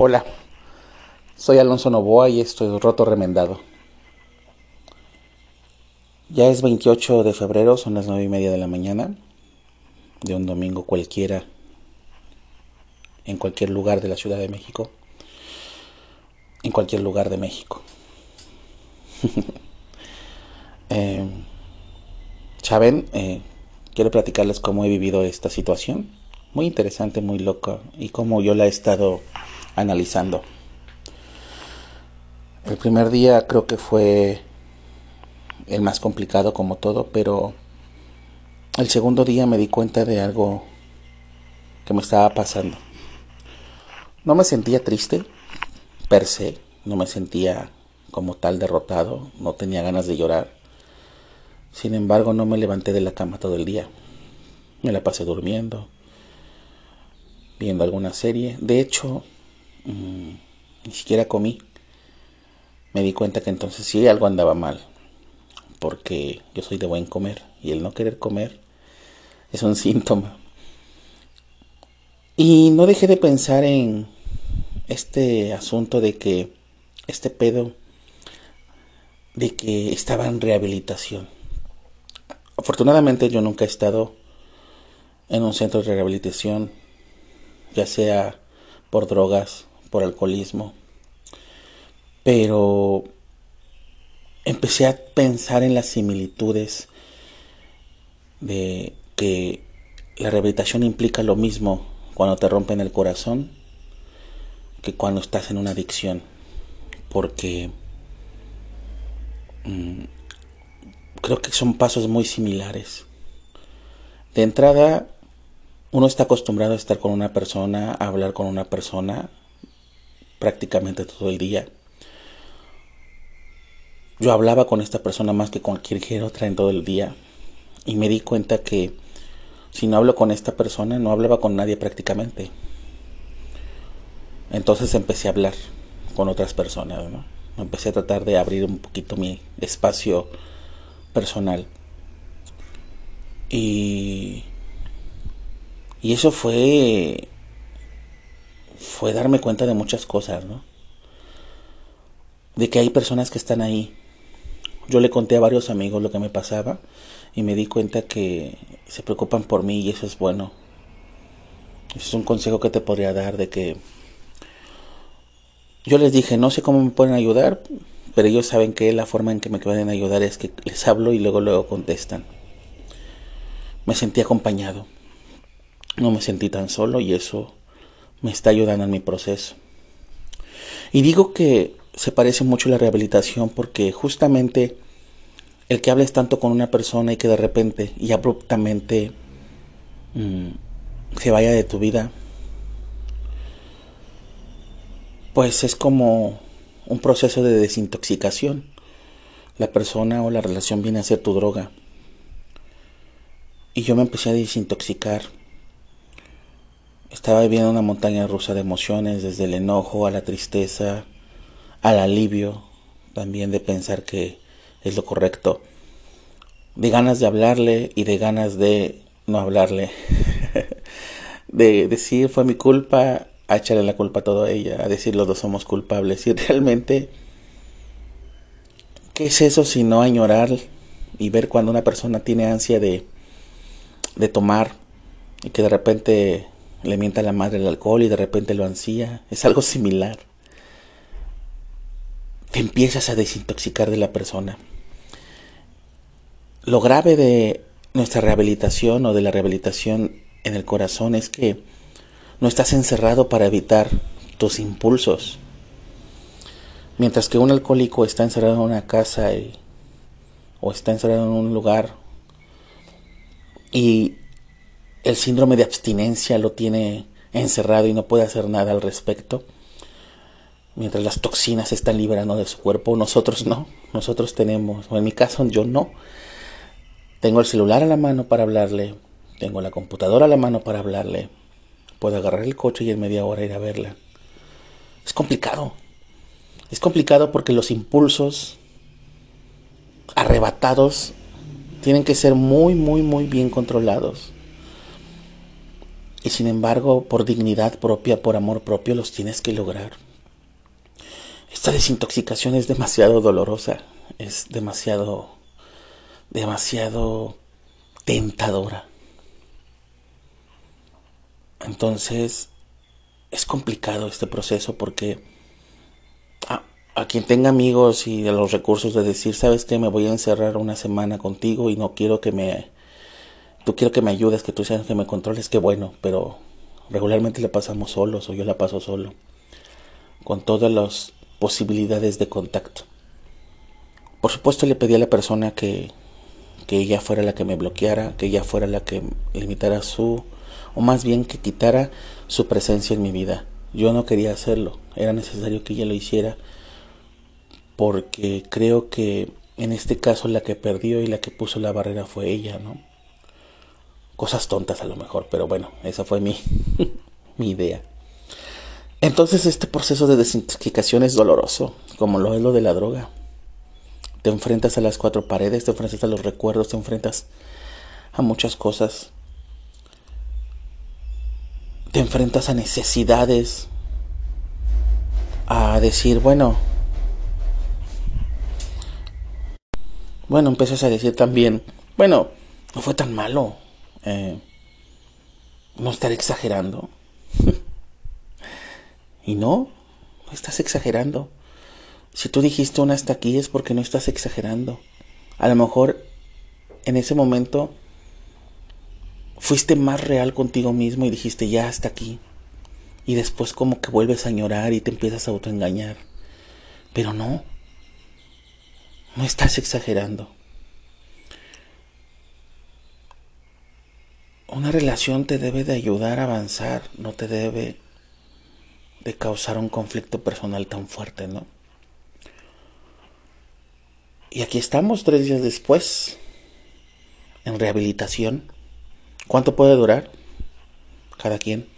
Hola, soy Alonso Novoa y esto es Roto Remendado. Ya es 28 de febrero, son las 9 y media de la mañana, de un domingo cualquiera, en cualquier lugar de la Ciudad de México, en cualquier lugar de México. eh, eh, quiero platicarles cómo he vivido esta situación, muy interesante, muy loca, y cómo yo la he estado analizando. El primer día creo que fue el más complicado como todo, pero el segundo día me di cuenta de algo que me estaba pasando. No me sentía triste, per se, no me sentía como tal derrotado, no tenía ganas de llorar. Sin embargo, no me levanté de la cama todo el día. Me la pasé durmiendo, viendo alguna serie. De hecho, Ni siquiera comí. Me di cuenta que entonces sí algo andaba mal, porque yo soy de buen comer y el no querer comer es un síntoma. Y no dejé de pensar en este asunto de que este pedo de que estaba en rehabilitación. Afortunadamente yo nunca he estado en un centro de rehabilitación, ya sea por drogas por alcoholismo. Pero empecé a pensar en las similitudes de que la rehabilitación implica lo mismo cuando te rompen el corazón que cuando estás en una adicción. Porque mm, creo que son pasos muy similares. De entrada, uno está acostumbrado a estar con una persona, a hablar con una persona, prácticamente todo el día. Yo hablaba con esta persona más que con cualquier otra en todo el día y me di cuenta que si no hablo con esta persona no hablaba con nadie prácticamente. Entonces empecé a hablar con otras personas, Empecé a tratar de abrir un poquito mi espacio personal. Y, y eso fue fue darme cuenta de muchas cosas, ¿no? De que hay personas que están ahí. Yo le conté a varios amigos lo que me pasaba y me di cuenta que se preocupan por mí y eso es bueno. Ese es un consejo que te podría dar de que yo les dije, no sé cómo me pueden ayudar, pero ellos saben que la forma en que me pueden ayudar es que les hablo y luego luego contestan. Me sentí acompañado. No me sentí tan solo y eso me está ayudando en mi proceso. Y digo que se parece mucho la rehabilitación porque justamente el que hables tanto con una persona y que de repente y abruptamente mm, se vaya de tu vida, pues es como un proceso de desintoxicación. La persona o la relación viene a ser tu droga. Y yo me empecé a desintoxicar estaba viviendo una montaña rusa de emociones, desde el enojo a la tristeza, al alivio, también de pensar que es lo correcto, de ganas de hablarle y de ganas de no hablarle, de decir fue mi culpa, a echarle la culpa a toda ella, a decir los dos somos culpables y realmente, ¿qué es eso si no añorar y ver cuando una persona tiene ansia de, de tomar y que de repente le mienta la madre el alcohol y de repente lo ansía. Es algo similar. Te empiezas a desintoxicar de la persona. Lo grave de nuestra rehabilitación o de la rehabilitación en el corazón es que no estás encerrado para evitar tus impulsos. Mientras que un alcohólico está encerrado en una casa o está encerrado en un lugar y el síndrome de abstinencia lo tiene encerrado y no puede hacer nada al respecto. Mientras las toxinas se están liberando de su cuerpo, nosotros no. Nosotros tenemos, o en mi caso yo no. Tengo el celular a la mano para hablarle, tengo la computadora a la mano para hablarle. Puedo agarrar el coche y en media hora ir a verla. Es complicado. Es complicado porque los impulsos arrebatados tienen que ser muy, muy, muy bien controlados. Y sin embargo, por dignidad propia, por amor propio, los tienes que lograr. Esta desintoxicación es demasiado dolorosa, es demasiado, demasiado tentadora. Entonces, es complicado este proceso porque a, quien tenga amigos y a los recursos de decir, sabes que me voy a encerrar una semana contigo y no quiero que me, tú quiero que me ayudes, que tú seas que me controles, que bueno, pero regularmente la pasamos solos o yo la paso solo, con todas las posibilidades de contacto. Por supuesto le pedí a la persona que, que ella fuera la que me bloqueara, que ella fuera la que limitara su o más bien que quitara su presencia en mi vida. Yo no quería hacerlo, era necesario que ella lo hiciera porque creo que en este caso la que perdió y la que puso la barrera fue ella, ¿no? Cosas tontas a lo mejor, pero bueno, esa fue mi, mi idea. Entonces este proceso de desintoxicación es doloroso, como lo es lo de la droga. Te enfrentas a las cuatro paredes, te enfrentas a los recuerdos, te enfrentas a muchas cosas te enfrentas a necesidades, a decir, bueno, bueno, empiezas a decir también, bueno, no fue tan malo, eh, no estar exagerando. y no, no estás exagerando. Si tú dijiste una hasta aquí es porque no estás exagerando. A lo mejor en ese momento fuiste más real contigo mismo y dijiste ya hasta aquí. Y después como que vuelves a llorar y te empiezas a autoengañar. Pero no. No estás exagerando. Una relación te debe de ayudar a avanzar, no te debe de causar un conflicto personal tan fuerte, ¿no? Y aquí estamos tres días después, en rehabilitación ¿Cuánto puede durar? Cada quien.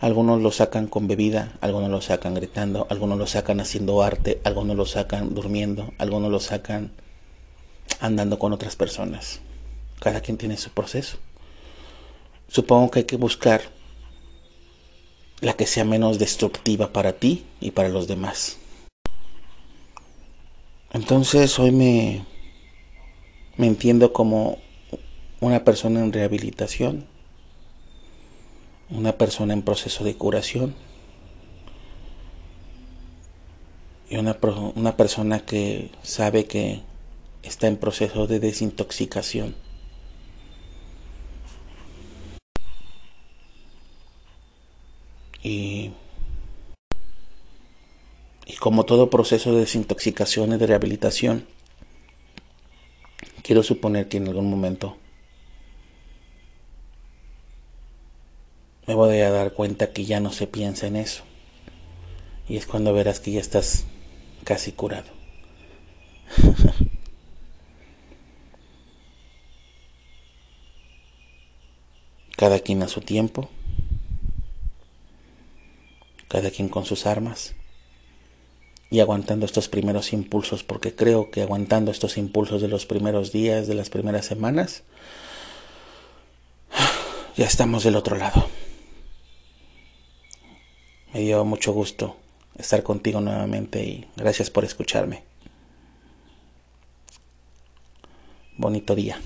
Algunos lo sacan con bebida, algunos lo sacan gritando, algunos lo sacan haciendo arte, algunos lo sacan durmiendo, algunos lo sacan andando con otras personas. Cada quien tiene su proceso. Supongo que hay que buscar la que sea menos destructiva para ti y para los demás. Entonces hoy me, me entiendo como una persona en rehabilitación, una persona en proceso de curación y una, una persona que sabe que está en proceso de desintoxicación. Y, y como todo proceso de desintoxicación y de rehabilitación, quiero suponer que en algún momento me voy a dar cuenta que ya no se piensa en eso. Y es cuando verás que ya estás casi curado. cada quien a su tiempo, cada quien con sus armas y aguantando estos primeros impulsos, porque creo que aguantando estos impulsos de los primeros días, de las primeras semanas, ya estamos del otro lado. Me dio mucho gusto estar contigo nuevamente y gracias por escucharme. Bonito día.